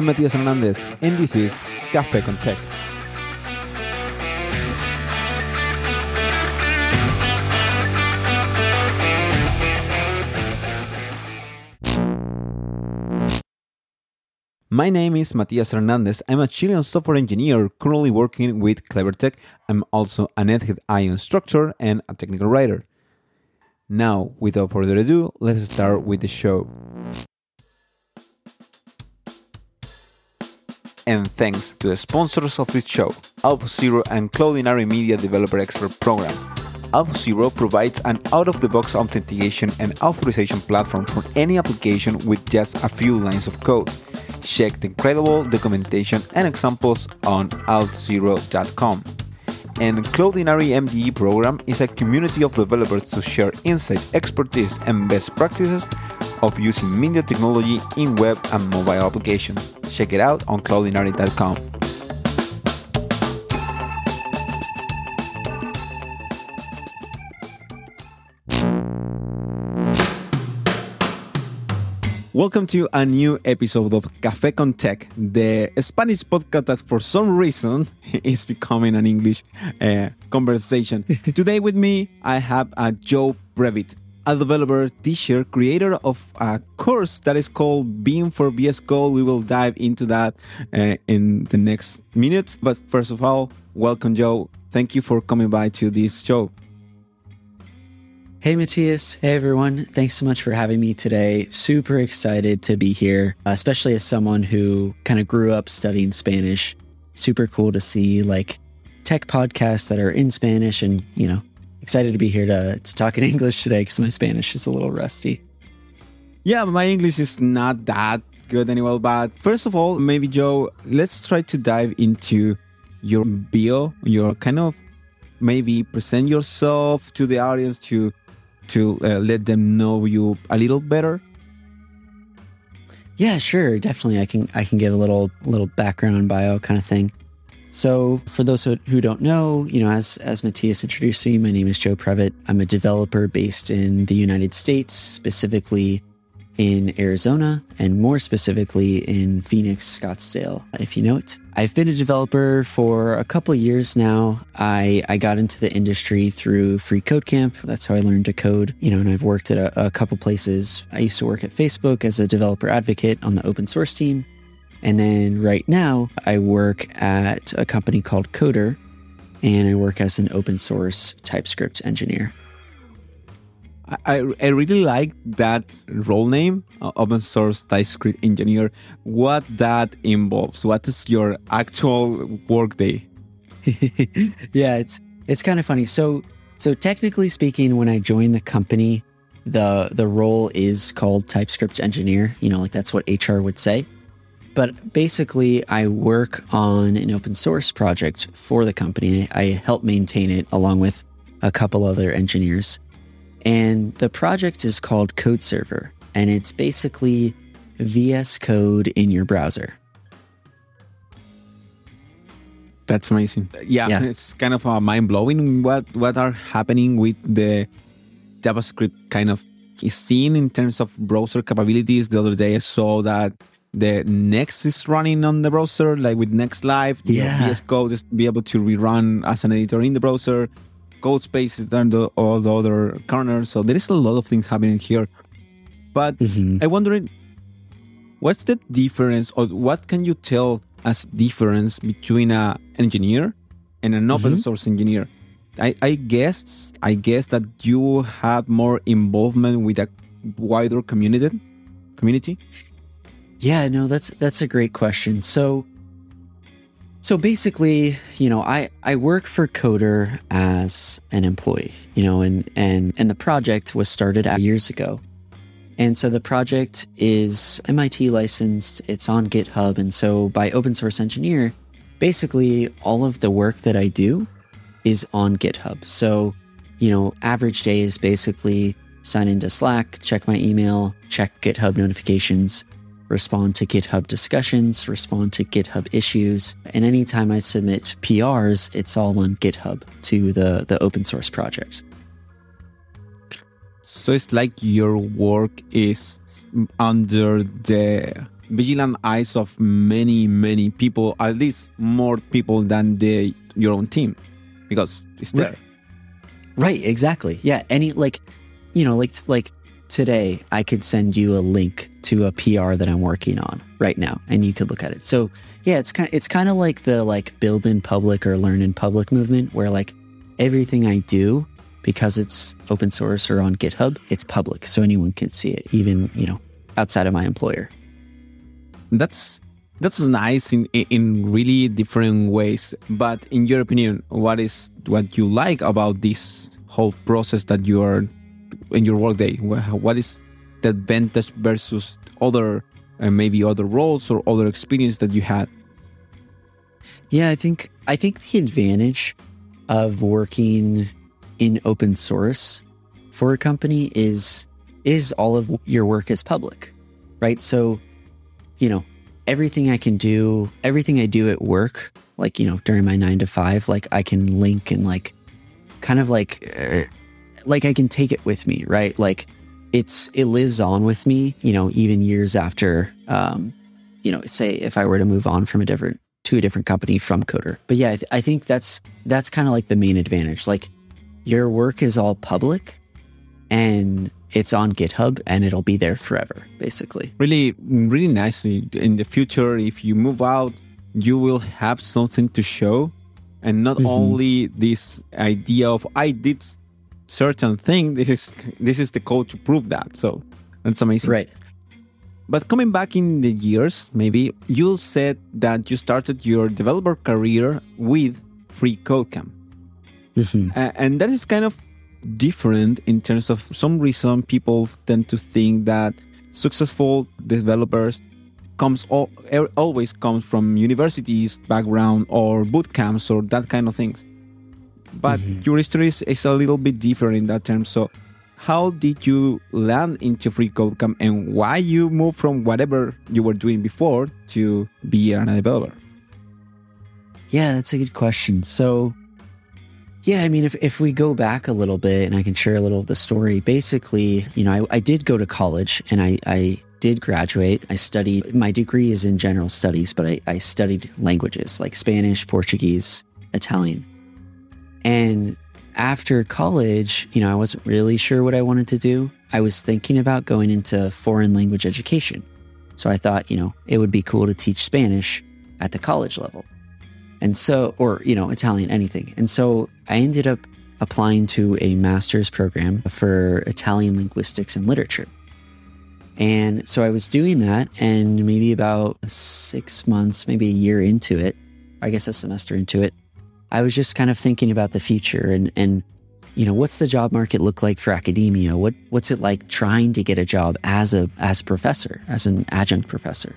I'm Matias Hernandez, and this is Café con Tech. My name is Matias Hernandez. I'm a Chilean software engineer currently working with CleverTech. I'm also an Egghead instructor and a technical writer. Now, without further ado, let's start with the show. And thanks to the sponsors of this show, Auth0 and Cloudinary Media Developer Expert Program. Auth0 provides an out-of-the-box authentication and authorization platform for any application with just a few lines of code. Check the incredible documentation and examples on auth0.com and Cloudinary MDE program is a community of developers to share insight, expertise, and best practices of using media technology in web and mobile applications. Check it out on cloudinary.com. Welcome to a new episode of Café con Tech, the Spanish podcast that for some reason is becoming an English uh, conversation. Today with me, I have uh, Joe Previtt, a developer, teacher, creator of a course that is called Vim for VS Code. We will dive into that uh, in the next minutes. But first of all, welcome, Joe. Thank you for coming by to this show. Hey, Matias. Hey, everyone. Thanks so much for having me today. Super excited to be here, especially as someone who kind of grew up studying Spanish. Super cool to see like tech podcasts that are in Spanish and, you know, excited to be here to, to talk in English today because my Spanish is a little rusty. Yeah, my English is not that good anyway. But first of all, maybe, Joe, let's try to dive into your bio, your kind of maybe present yourself to the audience to to uh, let them know you a little better? Yeah, sure, definitely. I can I can give a little little background bio kind of thing. So, for those who don't know, you know, as as Matias introduced me, my name is Joe Previtt. I'm a developer based in the United States, specifically in Arizona, and more specifically in Phoenix, Scottsdale, if you know it. I've been a developer for a couple years now. I, I got into the industry through Free Code Camp. That's how I learned to code, you know, and I've worked at a, a couple places. I used to work at Facebook as a developer advocate on the open source team. And then right now, I work at a company called Coder, and I work as an open source TypeScript engineer. I, I really like that role name, uh, open source TypeScript engineer. What that involves? What is your actual workday? yeah, it's it's kind of funny. So so technically speaking, when I joined the company, the the role is called TypeScript engineer. You know, like that's what HR would say. But basically, I work on an open source project for the company. I help maintain it along with a couple other engineers. And the project is called Code Server, and it's basically VS Code in your browser. That's amazing. Yeah, yeah. it's kind of uh, mind blowing what what are happening with the JavaScript kind of scene in terms of browser capabilities. The other day I saw that the Next is running on the browser, like with Next Live. Yeah. VS Code just be able to rerun as an editor in the browser code spaces and the, all the other corners. So there is a lot of things happening here. But mm-hmm. I wondering, what's the difference, or what can you tell as difference between a engineer and an open mm-hmm. source engineer? I, I guess I guess that you have more involvement with a wider community. Community. Yeah, no, that's that's a great question. So so basically, you know, I, I work for Coder as an employee, you know, and, and, and the project was started years ago. And so the project is MIT licensed, it's on GitHub. And so by open source engineer, basically all of the work that I do is on GitHub. So, you know, average day is basically sign into Slack, check my email, check GitHub notifications, respond to GitHub discussions, respond to GitHub issues. And anytime I submit PRs, it's all on GitHub to the, the open source project. So it's like your work is under the vigilant eyes of many, many people, at least more people than the your own team, because it's there. Right. right, exactly. Yeah. Any like you know, like like today I could send you a link to a PR that I'm working on right now and you could look at it. So, yeah, it's kind of, it's kind of like the like build in public or learn in public movement where like everything I do because it's open source or on GitHub, it's public so anyone can see it even, you know, outside of my employer. That's that's nice in in really different ways, but in your opinion, what is what you like about this whole process that you are in your workday? What is the advantage versus other uh, maybe other roles or other experience that you had? Yeah, I think I think the advantage of working in open source for a company is is all of your work is public, right? So, you know, everything I can do, everything I do at work, like you know during my nine to five, like I can link and like kind of like uh, like I can take it with me, right? Like it's it lives on with me, you know, even years after um, you know, say if I were to move on from a different to a different company from Coder. But yeah, I, th- I think that's that's kind of like the main advantage. Like your work is all public and it's on GitHub and it'll be there forever, basically. Really, really nicely. In the future, if you move out, you will have something to show and not mm-hmm. only this idea of I did certain thing. This is this is the code to prove that. So that's amazing. Right. But coming back in the years, maybe you said that you started your developer career with Free Code Camp. Mm-hmm. Uh, and that is kind of different in terms of some reason people tend to think that successful developers comes all, always comes from universities background or boot camps or that kind of things but mm-hmm. your history is, is, a little bit different in that term. So, how did you land into Free Code Camp and why you moved from whatever you were doing before to be a developer? Yeah, that's a good question. So, yeah, I mean, if, if we go back a little bit and I can share a little of the story, basically, you know, I, I did go to college and I, I did graduate. I studied, my degree is in general studies, but I, I studied languages like Spanish, Portuguese, Italian. And after college, you know, I wasn't really sure what I wanted to do. I was thinking about going into foreign language education. So I thought, you know, it would be cool to teach Spanish at the college level. And so, or, you know, Italian, anything. And so I ended up applying to a master's program for Italian linguistics and literature. And so I was doing that, and maybe about six months, maybe a year into it, I guess a semester into it, I was just kind of thinking about the future and and you know what's the job market look like for academia? What what's it like trying to get a job as a as a professor, as an adjunct professor?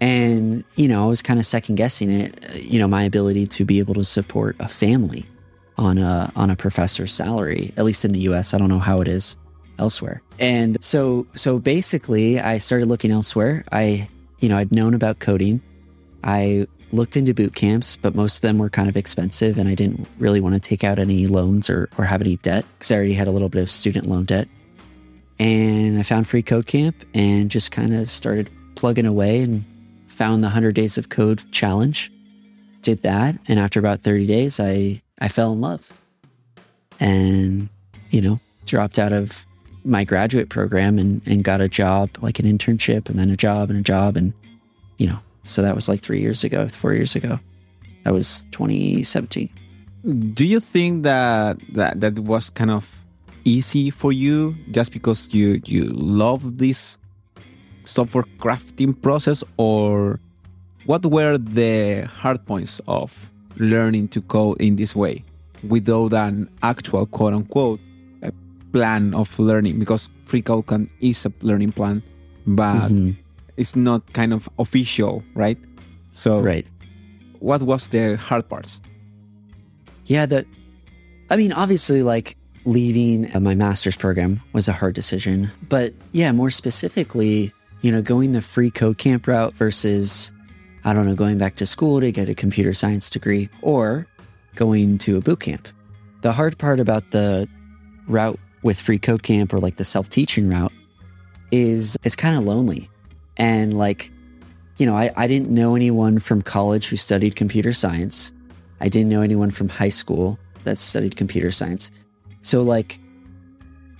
And you know, I was kind of second guessing it. Uh, you know, my ability to be able to support a family on a on a professor's salary, at least in the U.S. I don't know how it is elsewhere. And so so basically, I started looking elsewhere. I you know I'd known about coding. I looked into boot camps, but most of them were kind of expensive, and I didn't really want to take out any loans or, or have any debt because I already had a little bit of student loan debt. And I found Free Code Camp and just kind of started plugging away and found the 100 Days of Code challenge. Did that. And after about 30 days, I, I fell in love and, you know, dropped out of my graduate program and, and got a job, like an internship, and then a job and a job. And, you know, so that was like three years ago, four years ago. That was 2017. Do you think that that, that was kind of easy for you just because you you love this software crafting process or what were the hard points of learning to code in this way without an actual quote unquote plan of learning because free code camp is a learning plan but mm -hmm it's not kind of official, right? So, right. What was the hard parts? Yeah, that. I mean, obviously, like leaving uh, my master's program was a hard decision, but yeah, more specifically, you know, going the free code camp route versus, I don't know, going back to school to get a computer science degree or going to a boot camp. The hard part about the route with free code camp or like the self teaching route is it's kind of lonely And like, you know, I, I didn't know anyone from college who studied computer science. I didn't know anyone from high school that studied computer science. So, like,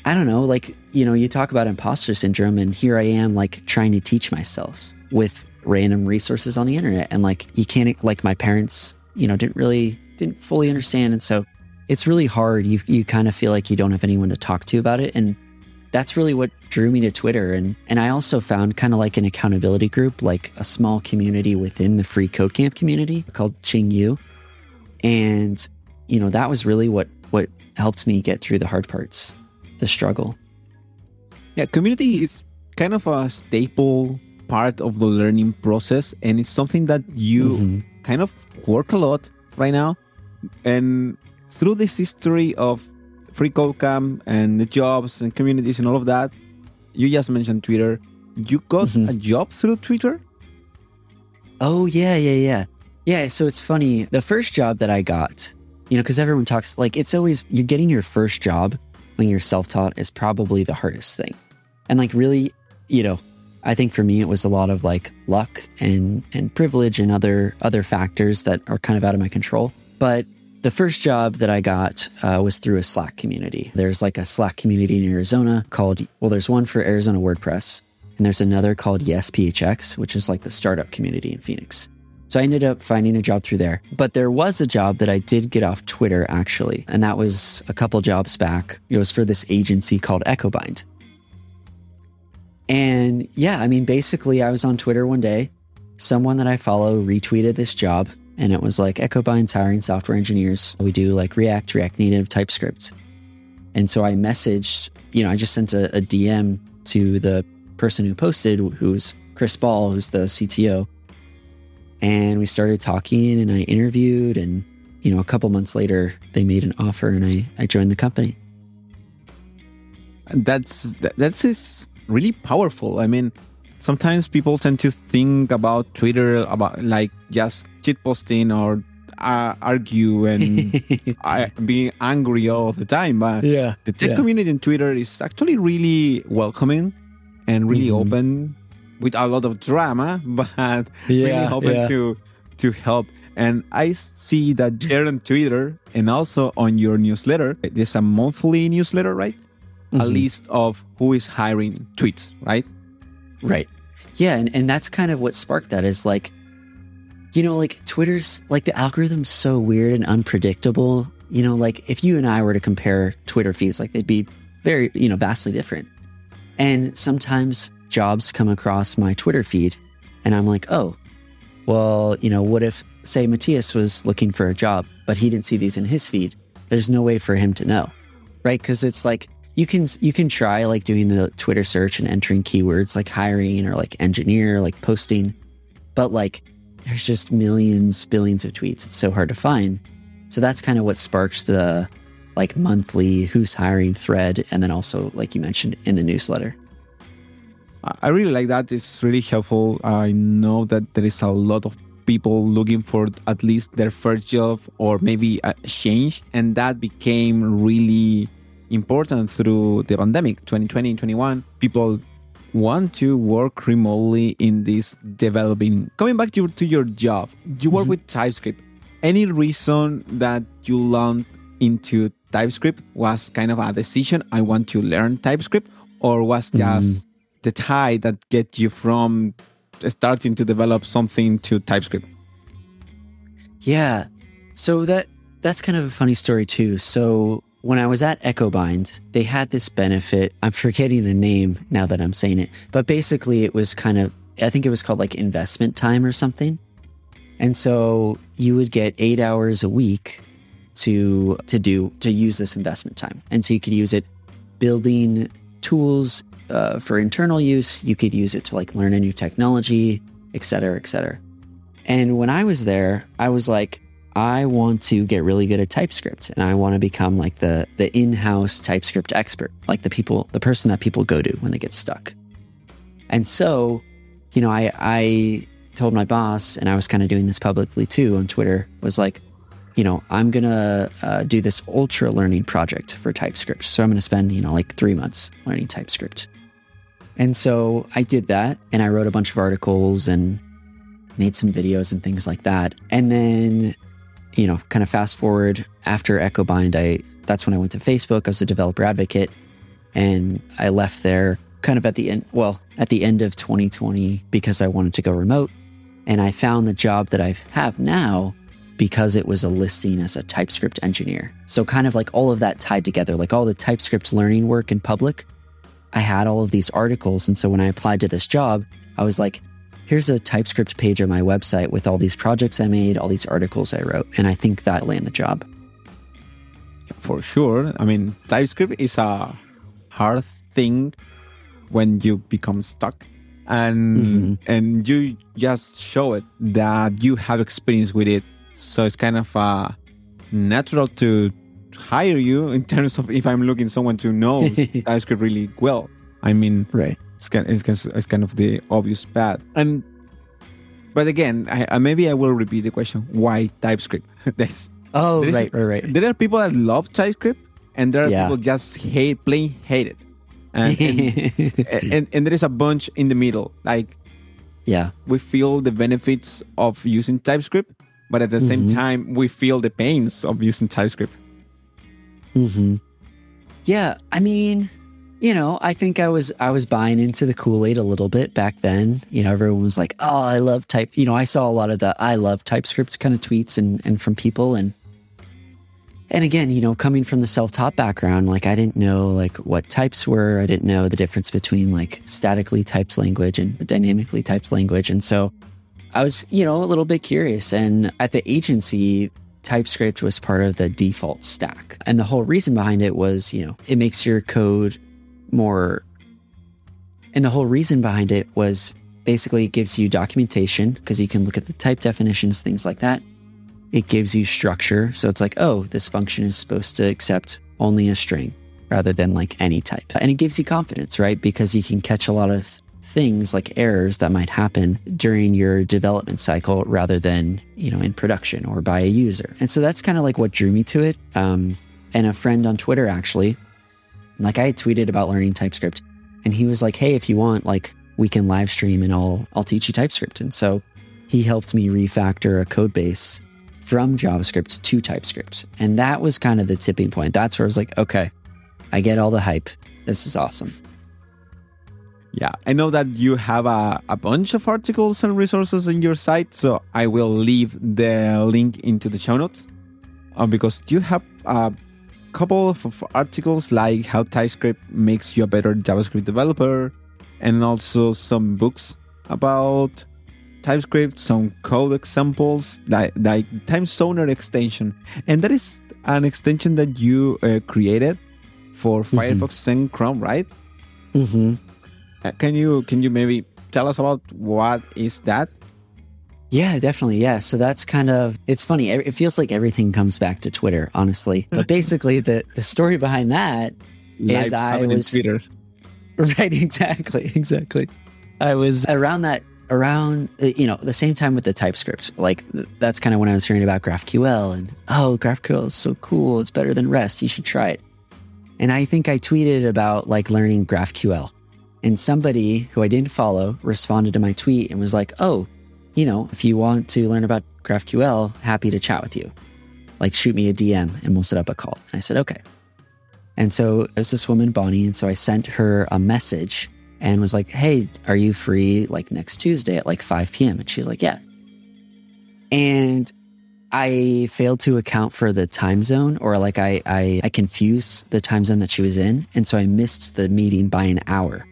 I don't know, like, you know, you talk about imposter syndrome, and here I am, like, trying to teach myself with random resources on the internet. And, like, you can't, like, my parents, you know, didn't really, didn't fully understand. And so it's really hard. You, you kind of feel like you don't have anyone to talk to about it. And that's really what drew me to Twitter. And, and I also found kind of like an accountability group, like a small community within the free code camp community called Chingu. And, you know, that was really what, what helped me get through the hard parts, the struggle. Yeah, community is kind of a staple part of the learning process. And it's something that you mm-hmm. kind of work a lot right now. And through this history of free code camp and the jobs and communities and all of that, you just mentioned Twitter. You got mm-hmm. a job through Twitter? Oh, yeah, yeah, yeah. Yeah, so it's funny. The first job that I got, you know, because everyone talks like it's always you're getting your first job when you're self taught is probably the hardest thing. And like, really, you know, I think for me it was a lot of like luck and and privilege and other other factors that are kind of out of my control. But the first job that I got uh, was through a Slack community. There's like a Slack community in Arizona called, well, there's one for Arizona WordPress, and there's another called YesPHX, which is like the startup community in Phoenix. So I ended up finding a job through there. But there was a job that I did get off Twitter actually, and that was a couple jobs back. It was for this agency called Echobind. And yeah, I mean, basically, I was on Twitter one day. Someone that I follow retweeted this job and it was like Echobind's hiring software engineers. We do like React, React Native, TypeScript. And so I messaged, you know, I just sent a, a DM to the person who posted, who's Chris Ball, who's the CTO. And we started talking and I interviewed. And, you know, a couple months later, they made an offer and I, I joined the company. And that's, that's really powerful. I mean, sometimes people tend to think about Twitter about like just shit posting or uh, argue and I, being angry all the time. But yeah, the tech yeah. community in Twitter is actually really welcoming and really mm-hmm. open with a lot of drama, but yeah, really open yeah. to to help. And I see that there on Twitter and also on your newsletter, there's a monthly newsletter, right? Mm-hmm. A list of who is hiring tweets, right? Right. Yeah. And, and that's kind of what sparked that is like, you know, like Twitter's like the algorithm's so weird and unpredictable. You know, like if you and I were to compare Twitter feeds, like they'd be very, you know, vastly different. And sometimes jobs come across my Twitter feed and I'm like, oh, well, you know, what if, say, Matias was looking for a job, but he didn't see these in his feed? There's no way for him to know, right? Because it's like you can you can try like doing the Twitter search and entering keywords like hiring or like engineer, like posting, but like there's just millions, billions of tweets. It's so hard to find. So that's kind of what sparks the like monthly who's hiring thread, and then also like you mentioned in the newsletter. I really like that. It's really helpful. I know that there is a lot of people looking for at least their first job or maybe a change, and that became really important through the pandemic 2020 and 21 people want to work remotely in this developing coming back to, to your job you work mm-hmm. with typescript any reason that you learned into typescript was kind of a decision i want to learn typescript or was mm-hmm. just mm. the tie that get you from starting to develop something to typescript yeah so that that's kind of a funny story too so when I was at Echobind, they had this benefit. I'm forgetting the name now that I'm saying it, but basically it was kind of, I think it was called like investment time or something. And so you would get eight hours a week to to do to use this investment time, and so you could use it building tools uh, for internal use. You could use it to like learn a new technology, et cetera, et cetera. And when I was there, I was like, I want to get really good at TypeScript and I want to become like the the in-house TypeScript expert, like the people, the person that people go to when they get stuck. And so, you know, I I told my boss, and I was kind of doing this publicly too on Twitter, was like, you know, I'm gonna uh, do this ultra learning project for TypeScript. So I'm gonna spend, you know, like three months learning TypeScript. And so I did that and I wrote a bunch of articles and made some videos and things like that. And then, you know, kind of fast forward after EchoBind, I that's when I went to Facebook. I was a developer advocate and I left there kind of at the end, well, at the end of 2020 because I wanted to go remote. And I found the job that I have now because it was a listing as a TypeScript engineer. So, kind of like all of that tied together, like all the TypeScript learning work in public, I had all of these articles. And so, when I applied to this job, I was like, here's a TypeScript page on my website with all these projects I made, all these articles I wrote. And I think that landed the job. For sure. I mean, TypeScript is a hard thing when you become stuck and mm-hmm. and you just show it that you have experience with it so it's kind of uh, natural to hire you in terms of if I'm looking someone to know TypeScript really well. I mean, right? It's kind, it's, it's kind of the obvious path. And but again, I, maybe I will repeat the question: Why TypeScript? That's oh right, right, right. There are people that love TypeScript, and there are yeah. people just hate, plain hate it. And and, and and there is a bunch in the middle. Like, yeah, we feel the benefits of using TypeScript, but at the mm-hmm. same time we feel the pains of using TypeScript. Hmm. Yeah, I mean, you know, I think I was I was buying into the Kool Aid a little bit back then. You know, everyone was like, "Oh, I love type." You know, I saw a lot of the "I love TypeScript" kind of tweets and and from people, and and again, you know, coming from the self-taught background, like I didn't know like what types were. I didn't know the difference between like statically typed language and dynamically typed language, and so I was, you know, a little bit curious. And at the agency, TypeScript was part of the default stack. And the whole reason behind it was, you know, it makes your code more. And the whole reason behind it was basically it gives you documentation because you can look at the type definitions, things like that. It gives you structure. So it's like, oh, this function is supposed to accept only a string rather than like any type. And it gives you confidence, right? Because you can catch a lot of things like errors that might happen during your development cycle rather than, you know, in production or by a user. And so that's kind of like what drew me to it. Um, and a friend on Twitter actually, like I had tweeted about learning TypeScript and he was like, Hey, if you want, like we can live stream and I'll, I'll teach you TypeScript. And so he helped me refactor a code base from JavaScript to TypeScript. And that was kind of the tipping point. That's where I was like, okay, I get all the hype. This is awesome. Yeah, I know that you have a, a bunch of articles and resources in your site, so I will leave the link into the show notes um, because you have couple of articles like how TypeScript makes you a better JavaScript developer, and also some books about TypeScript, some code examples, like, like Zoner extension, and that is an extension that you uh, created for mm-hmm. Firefox and Chrome, right? Mm-hmm. Uh, can you can you maybe tell us about what is that? Yeah, definitely. Yeah. So that's kind of it's funny. It feels like everything comes back to Twitter, honestly. But basically the the story behind that is I was Twitter. Right, exactly. Exactly. I was around that around uh, you know the same time with the TypeScript. Like that's kind of when I was hearing about GraphQL and oh, GraphQL is so cool. It's better than REST. You should try it. And I think I tweeted about like learning GraphQL and somebody who I didn't follow responded to my tweet and was like, oh, you know, if you want to learn about GraphQL, happy to chat with you. Like, shoot me a DM and we'll set up a call. And I said, okay. And so it was this woman, Bonnie. And so I sent her a message and was like, hey, are you free like next Tuesday at like 5 p.m.? And she's like, yeah. And I failed to account for the time zone or like I, I, I confused the time zone that she was in. And so I missed the meeting by an hour.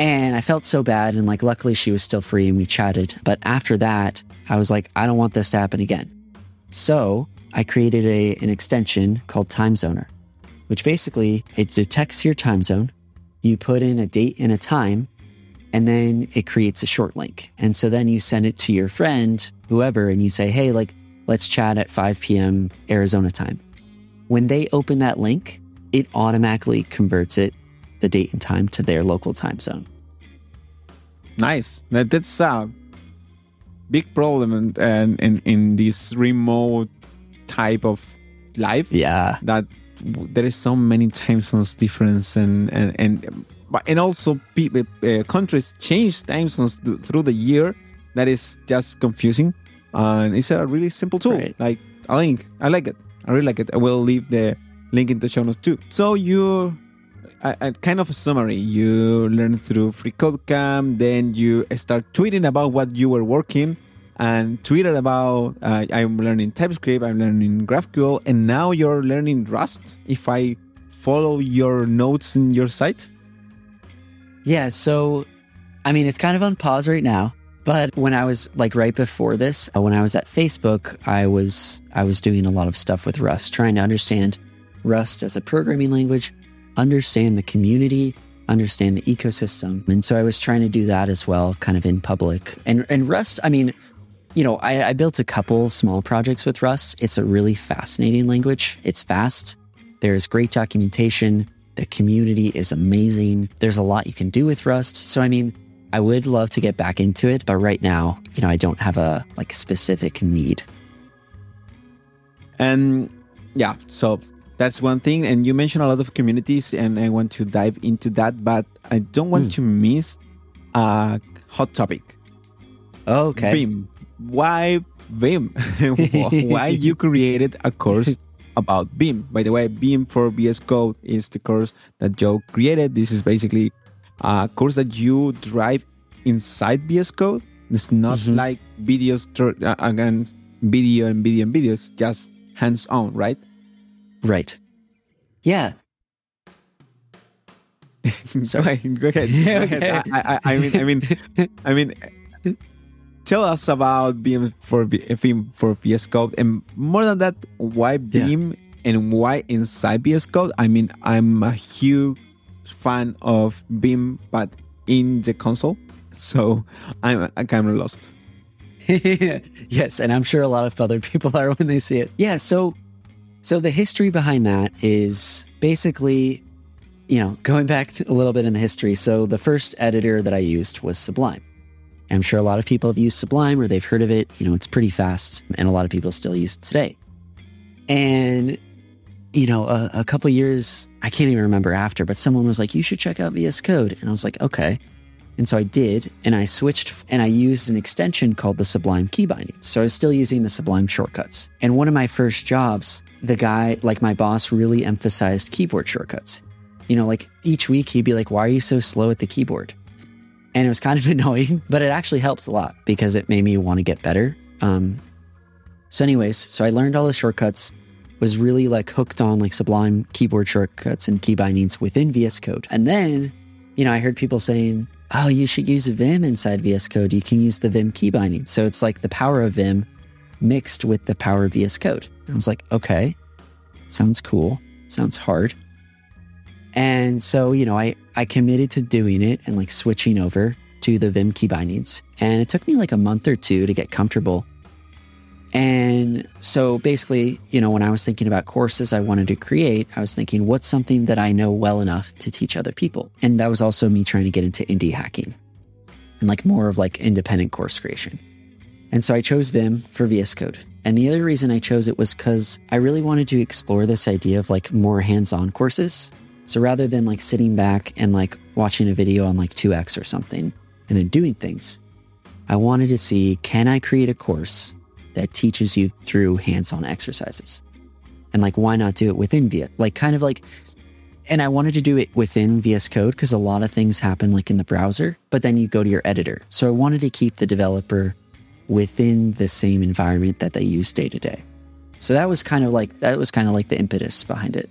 And I felt so bad. And like, luckily, she was still free and we chatted. But after that, I was like, I don't want this to happen again. So I created a, an extension called Time Zoner, which basically it detects your time zone. You put in a date and a time, and then it creates a short link. And so then you send it to your friend, whoever, and you say, hey, like, let's chat at 5 p.m. Arizona time. When they open that link, it automatically converts it the date and time to their local time zone. Nice. That, That's a big problem and in, in, in this remote type of life. Yeah. That there is so many time zones difference and, and, and but and also people, uh, countries change time zones th- through the year. That is just confusing, and it's a really simple tool. Right. Like I think I like it. I really like it. I will leave the link in the show notes too. So you, a, a kind of a summary. You learn through Free Code Camp, then you start tweeting about what you were working and tweeted about uh, I'm learning TypeScript, I'm learning GraphQL, and now you're learning Rust. If I follow your notes in your site? Yeah, so I mean, it's kind of on pause right now. But when I was like right before this, uh, when I was at Facebook, I was I was doing a lot of stuff with Rust, trying to understand Rust as a programming language, understand the community, understand the ecosystem. And so I was trying to do that as well, kind of in public. And and Rust, I mean, you know, I, I built a couple small projects with Rust. It's a really fascinating language. It's fast. There's great documentation. The community is amazing. There's a lot you can do with Rust. So, I mean, I would love to get back into it, but right now, you know, I don't have a like specific need. And yeah, so that's one thing. And you mentioned a lot of communities, and I want to dive into that, but I don't want mm. to miss a hot topic. Okay. Vim. Why Vim? Why you created a course about Vim. By the way, Vim for VS Code is the course that Joe created. This is basically a course that you drive inside VS Code. It's not mm-hmm. like videos uh, again, video and video and video. It's just hands on, right? Right. Yeah. so go ahead. Go ahead. I, I, I mean, I mean, I mean tell us about Vim for Vim for VS Code, and more than that, why Vim yeah. and why inside VS Code. I mean, I'm a huge fan of Vim, but in the console, so I'm, I'm kind of lost. yes, and I'm sure a lot of other people are when they see it. Yeah, so so the history behind that is basically, you know, going back a little bit in the history. So the first editor that I used was Sublime. I'm sure a lot of people have used Sublime or they've heard of it. You know, it's pretty fast, and a lot of people still use it today. And you know, a, a couple years, I can't even remember after, but someone was like, "You should check out VS Code," and I was like, "Okay." And so I did, and I switched and I used an extension called the Sublime Key Binding. So I was still using the Sublime shortcuts. And one of my first jobs, the guy, like my boss, really emphasized keyboard shortcuts. You know, like each week he'd be like, Why are you so slow at the keyboard? and it was kind of annoying, but it actually helped a lot because it made me want to get better. Um, so, anyways, so I learned all the shortcuts, was really like hooked on like Sublime keyboard shortcuts and key bindings within VS Code. And then, you know, I heard people saying, oh, you should use Vim inside VS Code. You can use the Vim key binding. So it's like the power of Vim mixed with the power of VS Code. I was like, okay, sounds cool. Sounds hard. And so, you know, I, I committed to doing it and like switching over to the Vim key bindings. And it took me like a month or two to get comfortable. And so basically, you know, when I was thinking about courses I wanted to create, I was thinking, what's something that I know well enough to teach other people? And that was also me trying to get into indie hacking and like more of like independent course creation. And so I chose Vim for VS Code. And the other reason I chose it was because I really wanted to explore this idea of like more hands on courses so rather than like sitting back and like watching a video on like 2x or something and then doing things, I wanted to see can I create a course that teaches you through hands on exercises? And like, why not do it within VS? Like, kind of like, and I wanted to do it within VS Code because a lot of things happen like in the browser, but then you go to your editor. So I wanted to keep the developer within the same environment that they use day to day. So that was kind of like, that was kind of like the impetus behind it.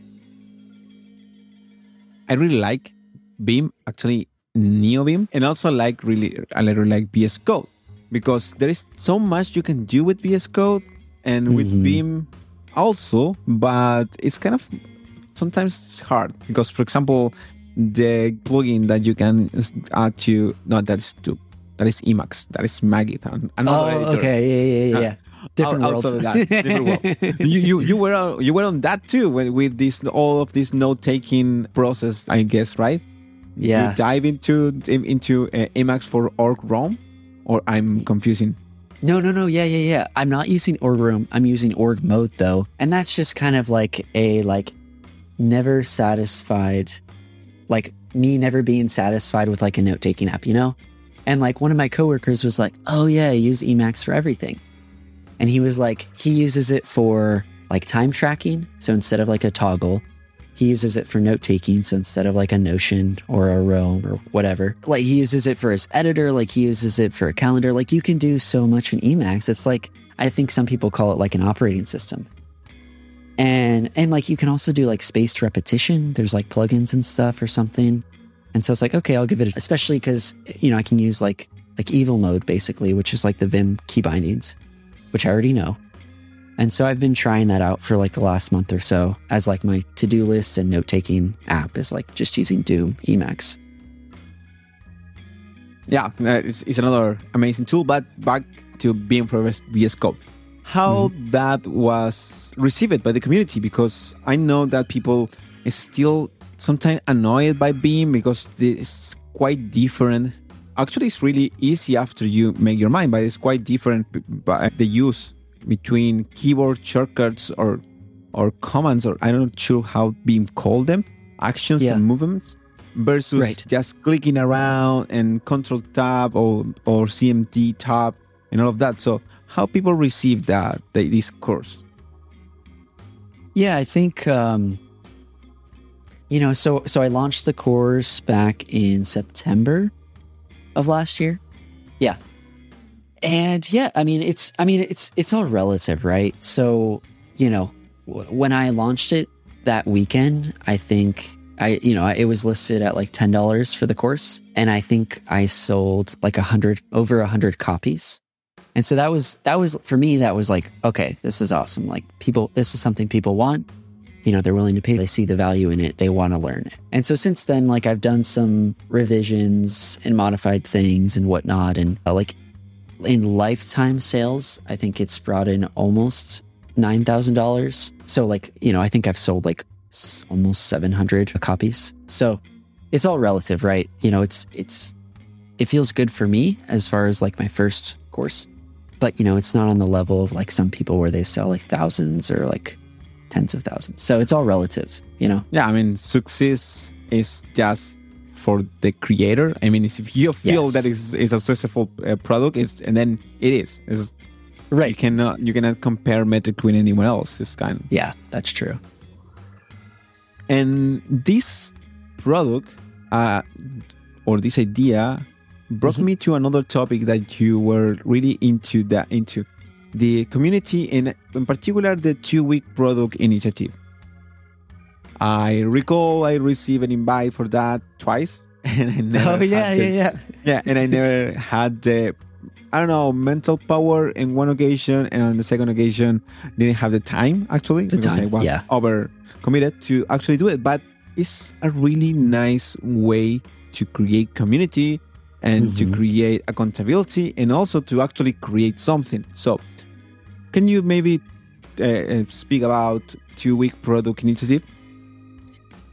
I really like Vim, actually NeoVim, and also like really I really like VS Code because there is so much you can do with VS Code and mm-hmm. with Vim also, but it's kind of sometimes it's hard because, for example, the plugin that you can add to no, that's to that is Emacs, that is Magit, another oh, editor. okay, yeah, yeah, yeah. Uh, different world. That, different world. you, you you were on, you were on that too with, with this all of this note taking process, I guess, right? Yeah. You dive into into uh, Emacs for org roam, or I'm confusing. No, no, no. Yeah, yeah, yeah. I'm not using org roam. I'm using org mode though, and that's just kind of like a like never satisfied. Like me never being satisfied with like a note taking app, you know? And like one of my coworkers was like, oh yeah, I use Emacs for everything. And he was like, he uses it for like time tracking. So instead of like a Toggl, he uses it for note taking. So instead of like a Notion or a Roam or whatever, like he uses it for his editor, like he uses it for a calendar. Like you can do so much in Emacs. It's like, I think some people call it like an operating system. And and like you can also do like spaced repetition. There's like plugins and stuff or something. And so it's like, okay, I'll give it, especially because, you know, I can use like, like evil mode basically, which is like the Vim key bindings, which I already know. And so I've been trying that out for like the last month or so as like my to do list and note taking app is like just using Doom Emacs. Yeah, it's, it's another amazing tool. But back to Vim for VS Code, how mm-hmm. that was received by the community because I know that people is still sometimes annoyed by Vim because it's quite different. Actually, it's really easy after you make your mind, but it's quite different by the use between keyboard shortcuts or or commands or I'm not sure how Vim call them actions yeah. and movements versus right. just clicking around and control tab or or CMD tab and all of that. So how people receive that this course? Yeah, I think um, you know. So so I launched the course back in September of last year. Yeah, and yeah, I mean, it's, I mean, it's, it's all relative, right? So, you know, when I launched it that weekend, I think I, you know, it was listed at like $10 for the course. And I think I sold like a hundred, over a hundred copies. And so that was, that was, for me, that was like, okay, this is awesome. Like people, this is something people want. You know, they're willing to pay. They see the value in it. They want to learn it. And so since then, like I've done some revisions and modified things and whatnot. And uh, like in lifetime sales, I think it's brought in almost $9,000. So, like, you know, I think I've sold like almost 700 copies. So it's all relative, right? You know, it's, it's, it feels good for me as far as like my first course, but you know, it's not on the level of like some people where they sell like thousands or like tens of thousands. So it's all relative, you know? Yeah. I mean, success is just for the creator. I mean, if you feel yes. that it's, it's a successful uh, product, it's and then it is. It's, right. You cannot you cannot compare Metric with anyone else. It's kind of yeah, that's true. And this product uh, or this idea brought mm-hmm. me to another topic that you were really into that into the community and in particular the two week product initiative I recall I received an invite for that twice, and I never. Oh yeah, the, yeah, yeah. Yeah, and I never had the I don't know mental power in one occasion, and on the second occasion didn't have the time actually the because time, I was yeah. over committed to actually do it. But it's a really nice way to create community and mm-hmm. to create accountability and also to actually create something. So, can you maybe uh, uh speak about two week product initiative?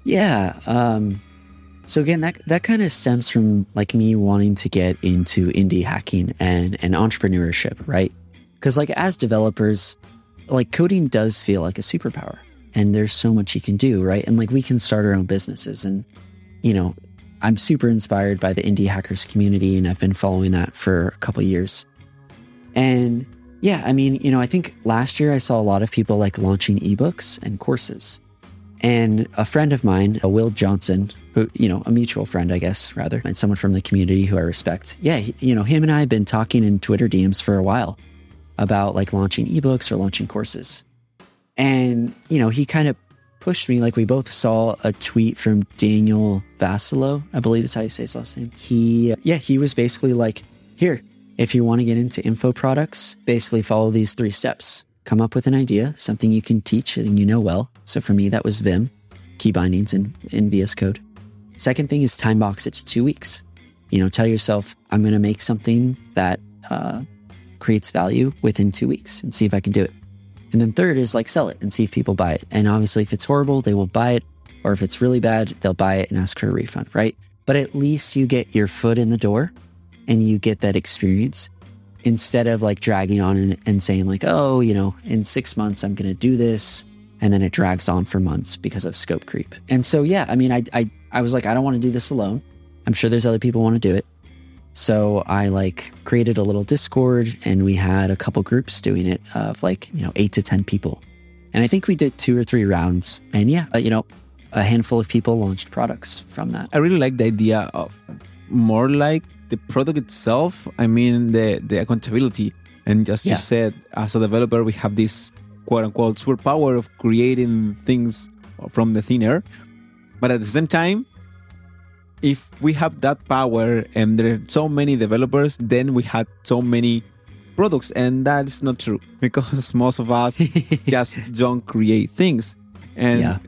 Yeah. Um, so again, that that kind of stems from like me wanting to get into indie hacking and and entrepreneurship, right? Because like as developers, like coding does feel like a superpower, and there's so much you can do, right? And like we can start our own businesses, and you know, I'm super inspired by the indie hackers community, and I've been following that for a couple years. And yeah, I mean, you know, I think last year I saw a lot of people like launching ebooks and courses. And a friend of mine, a Will Johnson, who, you know, a mutual friend, I guess, rather, and someone from the community who I respect. Yeah, you know, him and I have been talking in Twitter DMs for a while about like launching ebooks or launching courses. And, you know, he kind of pushed me. Like we both saw a tweet from Daniel Vassallo, I believe is how you say his last name. He, uh, yeah, he was basically like, here, if you want to get into info products, basically follow these three steps come up with an idea, something you can teach and you know well. So for me, that was Vim, key bindings in, in VS Code. Second thing is time box it to two weeks. You know, tell yourself, I'm going to make something that uh, creates value within two weeks and see if I can do it. And then third is like sell it and see if people buy it. And obviously, if it's horrible, they won't buy it. Or if it's really bad, they'll buy it and ask for a refund, right? But at least you get your foot in the door and you get that experience instead of like dragging on and, and saying like oh you know in six months i'm going to do this and then it drags on for months because of scope creep and so yeah i mean I, I I was like, I don't want to do this alone. I'm sure there's other people want to do it. So I like created a little Discord and we had a couple groups doing it of like, you know, eight to 10 people. And I think we did two or three rounds. And yeah, uh, you know, a handful of people launched products from that. I really like the idea of more like the product itself. I mean, the, the accountability. And just yeah. you said, as a developer, we have this quote unquote superpower of creating things from the thin air. But at the same time, if we have that power and there are so many developers, then we had so many products. And that is not true because most of us just don't create things. And yeah.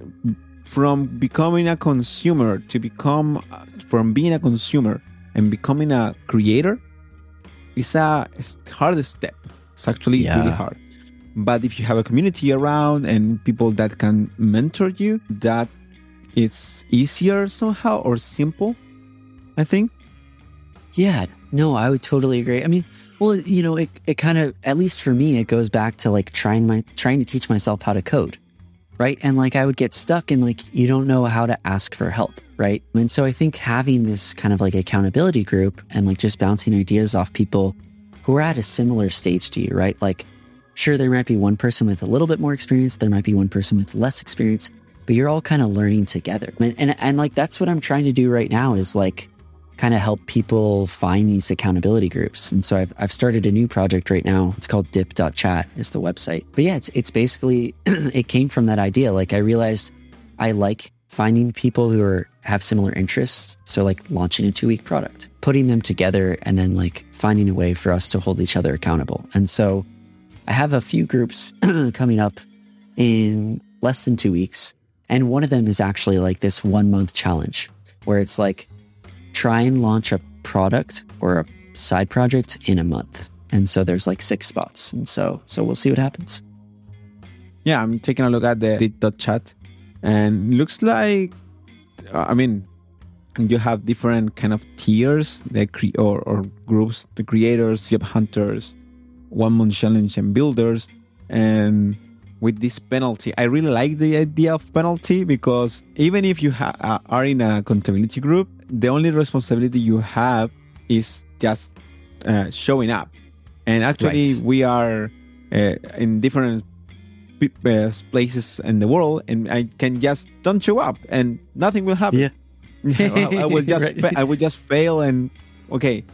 from becoming a consumer to become, from being a consumer and becoming a creator, is a hard step. It's actually yeah. really hard. But if you have a community around and people that can mentor you, that it's easier somehow or simple, I think. Yeah, no, I would totally agree. I mean, well, you know, it, it kind of, at least for me, it goes back to like trying my, trying to teach myself how to code. Right. And like I would get stuck and like you don't know how to ask for help. Right. And so I think having this kind of like accountability group and like just bouncing ideas off people who are at a similar stage to you, right? Like, sure, there might be one person with a little bit more experience, there might be one person with less experience, but you're all kind of learning together. And, and, and like that's what I'm trying to do right now is like kind of help people find these accountability groups. And so I've, I've started a new project right now. It's called dip.chat is the website. But yeah, it's, it's basically, it came from that idea. Like I realized I like finding people who are have similar interests. So like launching a two week product, putting them together and then like finding a way for us to hold each other accountable. And so I have a few groups coming up in less than two weeks and one of them is actually like this one month challenge where it's like try and launch a product or a side project in a month. And so there's like six spots. And so so we'll see what happens. Yeah, I'm taking a look at the chat, and looks like I mean you have different kind of tiers the cre- or, or groups the creators job hunters one month challenge and builders and with this penalty. I really like the idea of penalty because even if you ha- uh, are in a accountability group, the only responsibility you have is just uh, showing up. And actually, right. we are uh, in different uh, places in the world, and I can just don't show up, and nothing will happen. Yeah, I, I will just right. fa- I will just fail, and okay,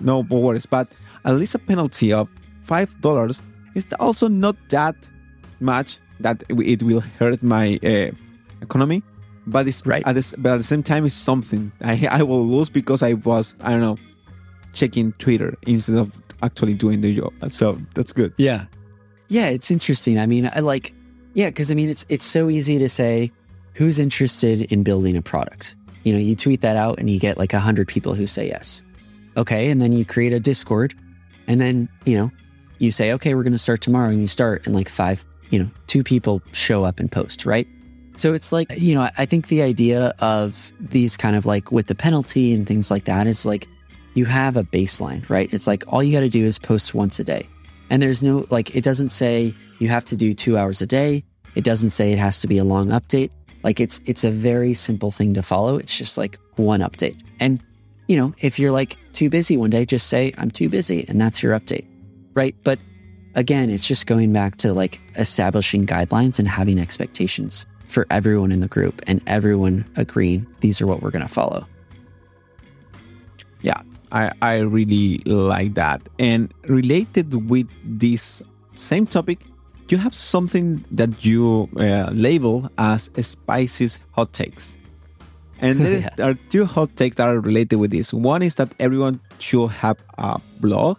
no worries. But at least a penalty of five dollars is also not that much that it will hurt my uh, economy. But it's right. At the, but at the same time, it's something I I will lose because I was I don't know checking Twitter instead of actually doing the job. So that's good. Yeah, yeah, it's interesting. I mean, I like yeah, because I mean, it's it's so easy to say who's interested in building a product. You know, you tweet that out and you get like a hundred people who say yes. Okay, and then you create a Discord, and then you know you say, okay, we're going to start tomorrow, and you start, and like five you know, two people show up and post, right? So it's like, you know, I think the idea of these kind of like with the penalty and things like that is like you have a baseline, right? It's like all you got to do is post once a day. And there's no, like, it doesn't say you have to do two hours a day. It doesn't say it has to be a long update. Like it's, it's a very simple thing to follow. It's just like one update. And, you know, if you're like too busy one day, just say, I'm too busy. And that's your update, right? But again, it's just going back to like establishing guidelines and having expectations for everyone in the group and everyone agreeing these are what we're going to follow. Yeah, I, I really like that. And related with this same topic, you have something that you uh, label as spices hot takes. And there, yeah. are two hot takes that are related with this. One is that everyone should have a blog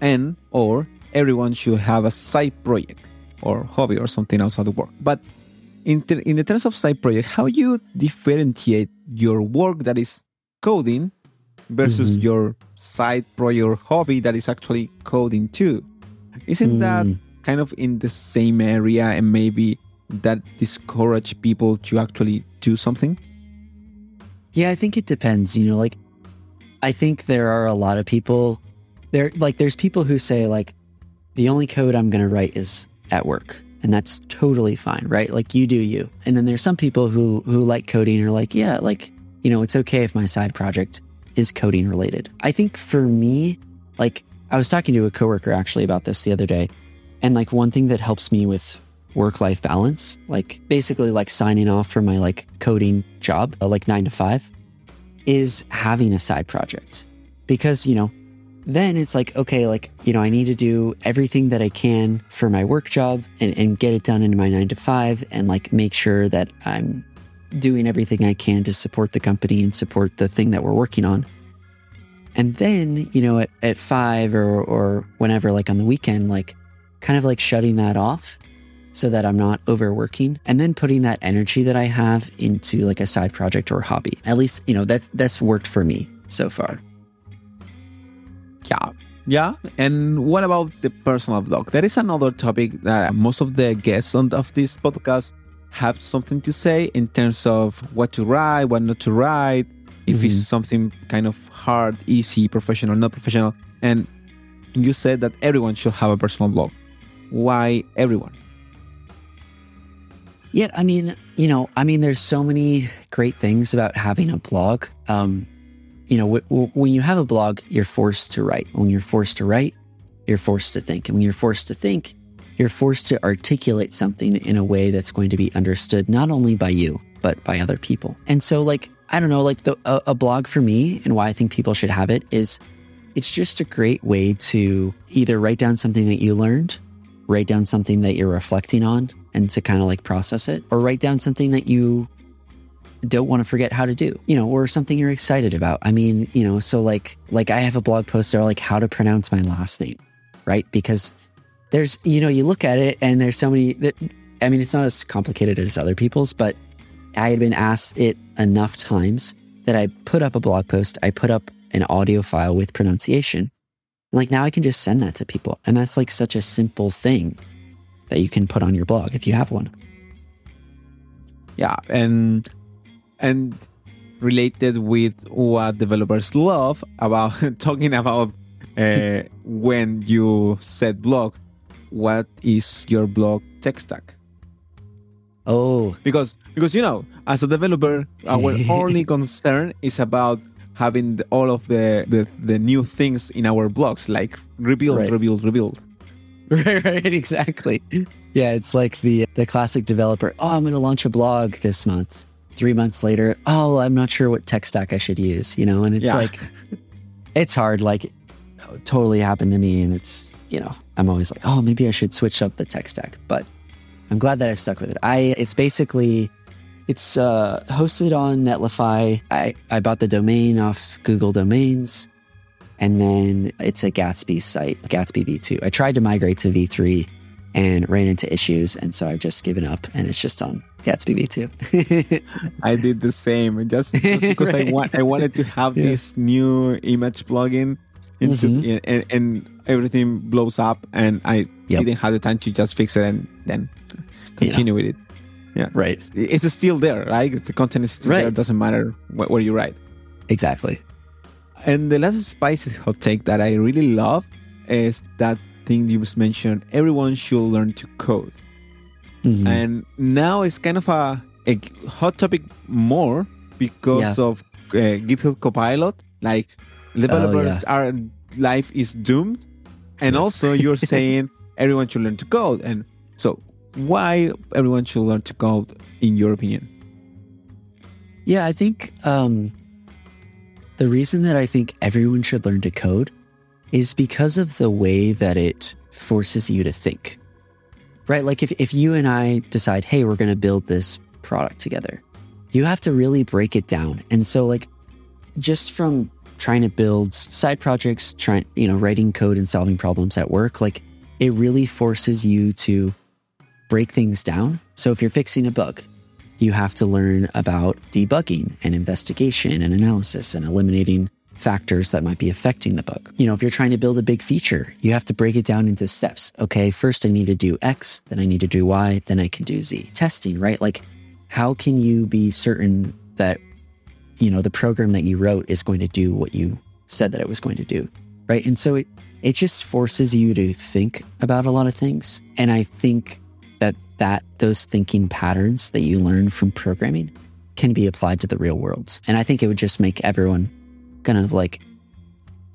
and or everyone should have a side project or hobby or something outside the work. But in, ter- in the terms of side project, how you differentiate your work that is coding versus mm-hmm. your side project or hobby that is actually coding too? Isn't mm. that kind of in the same area and maybe that discourage people to actually do something? Yeah, I think it depends. You know, like I think there are a lot of people there like there's people who say like the only code I'm going to write is at work. And that's totally fine, right? Like you do you. And then there's some people who who like coding are like, yeah, like, you know, it's okay if my side project is coding related. I think for me, like I was talking to a coworker actually about this the other day. And like one thing that helps me with work life balance, like basically like signing off from my like coding job, uh, like nine to five, is having a side project. Because, you know, then it's like, okay, like, you know, I need to do everything that I can for my work job and, and get it done in my nine to five and like make sure that I'm doing everything I can to support the company and support the thing that we're working on. And then, you know, at, at five or, or whenever, like on the weekend, like kind of like shutting that off so that I'm not overworking and then putting that energy that I have into like a side project or hobby. At least, you know, that's that's worked for me so far. Yeah. Yeah. And what about the personal blog? That is another topic that most of the guests on of this podcast have something to say in terms of what to write, what not to write, if mm-hmm. it's something kind of hard, easy, professional, not professional. And you said that everyone should have a personal blog. Why everyone? Yeah, I mean, you know, I mean, there's so many great things about having a blog. Um, you know, w- w- when you have a blog, you're forced to write. When you're forced to write, you're forced to think. And when you're forced to think, you're forced to articulate something in a way that's going to be understood not only by you, but by other people. And so, like, I don't know, like the, a, a blog for me and why I think people should have it is it's just a great way to either write down something that you learned, write down something that you're reflecting on, and to kind of like process it, or write down something that you don't want to forget how to do, you know, or something you're excited about. I mean, you know, so like like I have a blog post or like how to pronounce my last name, right? Because there's you know, you look at it and there's so many that I mean, it's not as complicated as other people's, but I had been asked it enough times that I put up a blog post, I put up an audio file with pronunciation. Like now I can just send that to people. And that's like such a simple thing that you can put on your blog if you have one. Yeah, and and related with what developers love about talking about uh, when you set blog, what is your blog tech stack? Oh, because because you know, as a developer, our only concern is about having the, all of the, the the new things in our blogs, like rebuild, right. rebuild, rebuild. Right, right, exactly. Yeah, it's like the the classic developer. Oh, I'm going to launch a blog this month. Three months later, oh, I'm not sure what tech stack I should use. You know, and it's yeah. like, it's hard. Like, totally happened to me, and it's you know, I'm always like, oh, maybe I should switch up the tech stack. But I'm glad that I stuck with it. I it's basically it's uh, hosted on Netlify. I, I bought the domain off Google Domains. And then it's a Gatsby site, Gatsby V2. I tried to migrate to V3 and ran into issues. And so I've just given up and it's just on Gatsby V2. I did the same just, just because right. I want I wanted to have yeah. this new image plugin into mm-hmm. and, and, everything blows up and I yep. didn't have the time to just fix it and then continue with it. Yeah. Right. It's, it's still there, right? The content is still right. there. It doesn't matter wh- where you write. Exactly. And the last spicy hot take that I really love is that thing you just mentioned. Everyone should learn to code. Mm-hmm. And now it's kind of a, a hot topic more because yeah. of uh, GitHub Copilot. Like developers oh, yeah. are life is doomed, and also you're saying everyone should learn to code. And so, why everyone should learn to code, in your opinion? Yeah, I think um, the reason that I think everyone should learn to code is because of the way that it forces you to think. Right? Like if, if you and I decide, hey, we're going to build this product together, you have to really break it down. And so, like, just from trying to build side projects, trying, you know, writing code and solving problems at work, like, it really forces you to break things down. So if you're fixing a bug, you have to learn about debugging and investigation and analysis and eliminating factors that might be affecting the bug. You know, if you're trying to build a big feature, you have to break it down into steps. Okay, first I need to do X, then I need to do Y, then I can do Z. Testing, right? Like, how can you be certain that, you know, the program that you wrote is going to do what you said that it was going to do, right? And so it, it just forces you to think about a lot of things. And I think that that those thinking patterns that you learn from programming can be applied to the real world. And I think it would just make everyone kind of like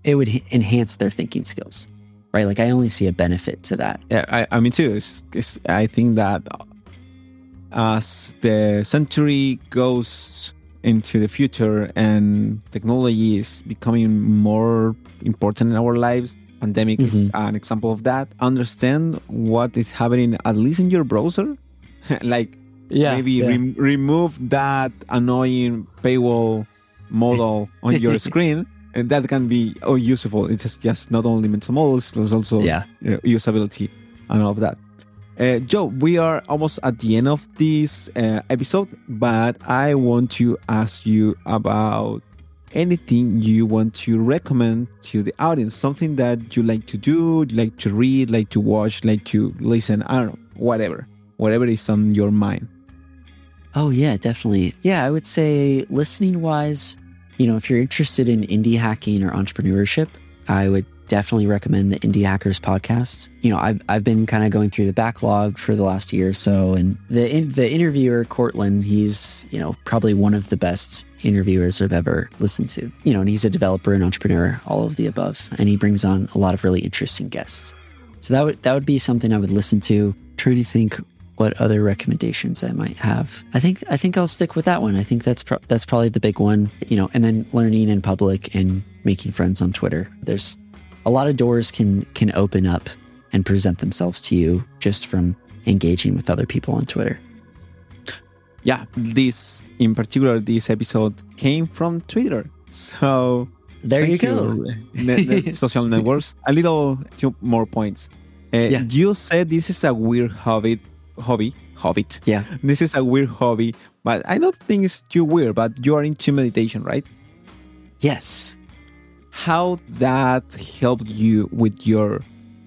it would enhance their thinking skills, right? Like I only see a benefit to that. Yeah, I, I mean too. It's, it's, I think that as the century goes into the future and technology is becoming more important in our lives, pandemic mm-hmm. is an example of that. Understand what is happening at least in your browser, like yeah, maybe yeah. Re- remove that annoying paywall model on your screen and that can be oh useful. It's just not only mental models there's also yeah. usability and all of that. Uh, joe we are almost at the end of this uh, episode but i want to ask you about anything you want to recommend to the audience something that you like to do like to read like to watch like to listen i don't know whatever whatever is on your mind oh yeah definitely yeah i would say listening wise you know, if you're interested in indie hacking or entrepreneurship, I would definitely recommend the Indie Hackers podcast. You know, I've, I've been kind of going through the backlog for the last year or so, and the in, the interviewer Courtland, he's you know probably one of the best interviewers I've ever listened to. You know, and he's a developer and entrepreneur, all of the above, and he brings on a lot of really interesting guests. So that would that would be something I would listen to. trying to think what other recommendations I might have. I think I think I'll stick with that one. I think that's pro- that's probably the big one, you know, and then learning in public and making friends on Twitter. There's a lot of doors can can open up and present themselves to you just from engaging with other people on Twitter. Yeah, this in particular this episode came from Twitter. So there you go. ne- social networks. A little two more points. Uh, yeah. You said this is a weird hobby hobby, hobbit. Yeah. This is a weird hobby, but I don't think it's too weird, but you are into meditation, right? Yes. How that helped you with your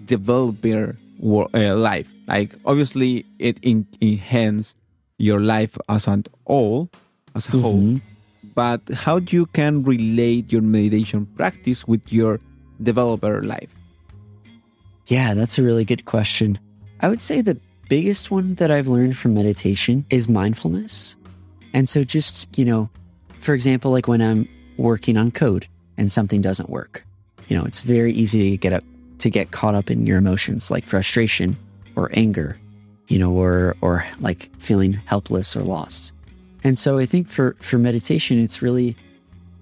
developer uh, life? Like, obviously, it in- enhances your life as an whole, as a mm-hmm. whole. But how do you can relate your meditation practice with your developer life? Yeah, that's a really good question. I would say that biggest one that I've learned from meditation is mindfulness. And so, just, you know, for example, like when I'm working on code and something doesn't work, you know, it's very easy to get up to get caught up in your emotions like frustration or anger, you know, or or like feeling helpless or lost. And so I think for for meditation, it's really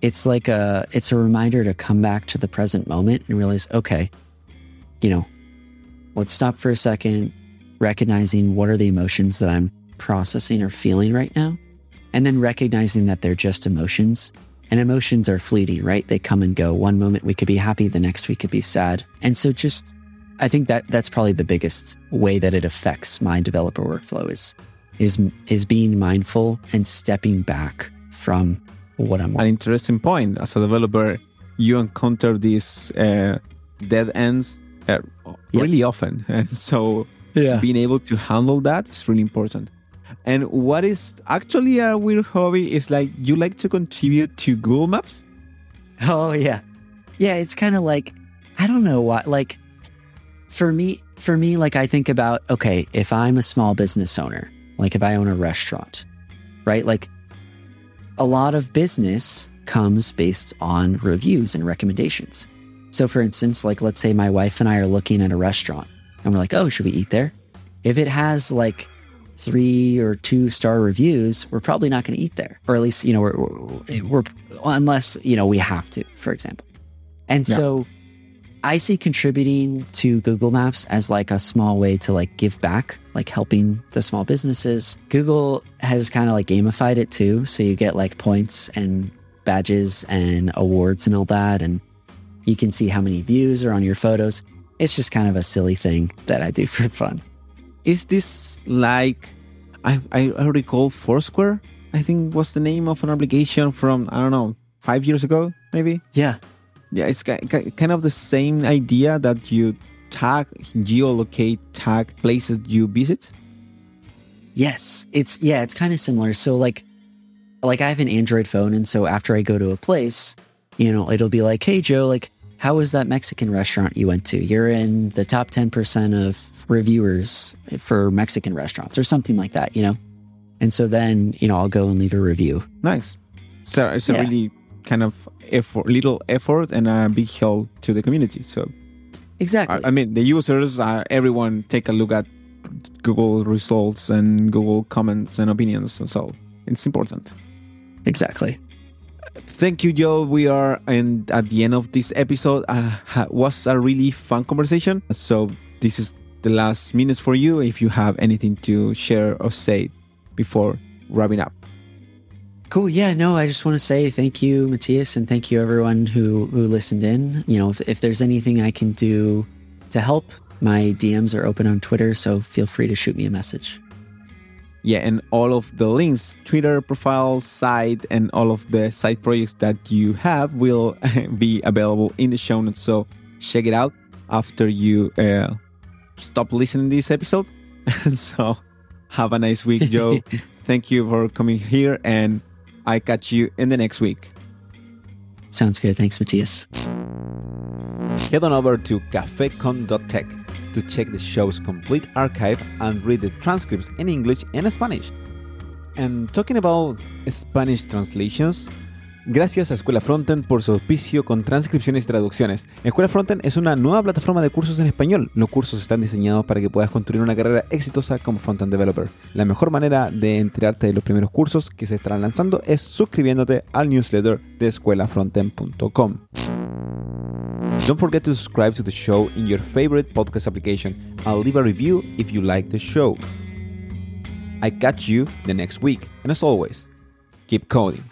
it's like a it's a reminder to come back to the present moment and realize, okay, you know, let's stop for a second, recognizing what are the emotions that I'm processing or feeling right now, and then recognizing that they're just emotions. And emotions are fleeting, right? They come and go. One moment we could be happy, the next we could be sad. And so just I think that that's probably the biggest way that it affects my developer workflow is is is being mindful and stepping back from what I'm. An interesting point. As a developer, you encounter these uh, dead ends uh, really yep. often, and so yeah. being able to handle that is really important. And what is actually a weird hobby is like you like to contribute to Google Maps. Oh yeah, yeah. It's kind of like I don't know why. like for me. For me, like I think about okay, if I'm a small business owner, like if I own a restaurant, right? Like a lot of business comes based on reviews and recommendations. So, for instance, like let's say my wife and I are looking at a restaurant and we're like, oh, should we eat there? If it has like three or two star reviews, we're probably not going to eat there, or at least you know we're, we're, we're, unless you know we have to, for example. And yeah. so, I see contributing to Google Maps as like a small way to like give back, like helping the small businesses. Google has kind of like gamified it too, so you get like points and badges and awards and all that, and you can see how many views are on your photos. It's just kind of a silly thing that I do for fun. Is this like I, I, I recall Foursquare? I think was the name of an application from I don't know five years ago, maybe. Yeah, yeah. It's kind of the same idea that you tag, geolocate, tag places you visit. Yes, it's yeah, it's kind of similar. So like, like I have an Android phone, and so after I go to a place, you know, it'll be like, "Hey Joe, like how was that Mexican restaurant you went to? You're in the top 10% of reviewers for Mexican restaurants or something like that, you know? And so then, you know, I'll go and leave a review. Nice. So it's a yeah. really kind of effort, little effort and a big help to the community. So exactly. I, I mean, the users, uh, everyone take a look at Google results and Google comments and opinions. And so it's important. Exactly. Thank you, Joe. We are in, at the end of this episode. Uh, was a really fun conversation. So this is the last minutes for you. If you have anything to share or say before wrapping up. Cool. Yeah, no, I just want to say thank you, Matias, and thank you everyone who who listened in. You know, if, if there's anything I can do to help, my DMs are open on Twitter, so feel free to shoot me a message. Yeah, and all of the links, Twitter profile, site, and all of the side projects that you have will be available in the show notes. So check it out after you uh, stop listening to this episode. so have a nice week, Joe. Thank you for coming here and I catch you in the next week. Sounds good. Thanks, Matias. Head on over to cafecon.tech to check the show's complete archive and read the transcripts in English and Spanish. And talking about Spanish translations, Gracias a Escuela Frontend por su auspicio con transcripciones y traducciones. Escuela Frontend es una nueva plataforma de cursos en español. Los cursos están diseñados para que puedas construir una carrera exitosa como Frontend Developer. La mejor manera de enterarte de los primeros cursos que se estarán lanzando es suscribiéndote al newsletter de escuelafrontend.com. Don't forget to subscribe to the show in your favorite podcast application and leave a review if you like the show. I catch you the next week, and as always, keep coding.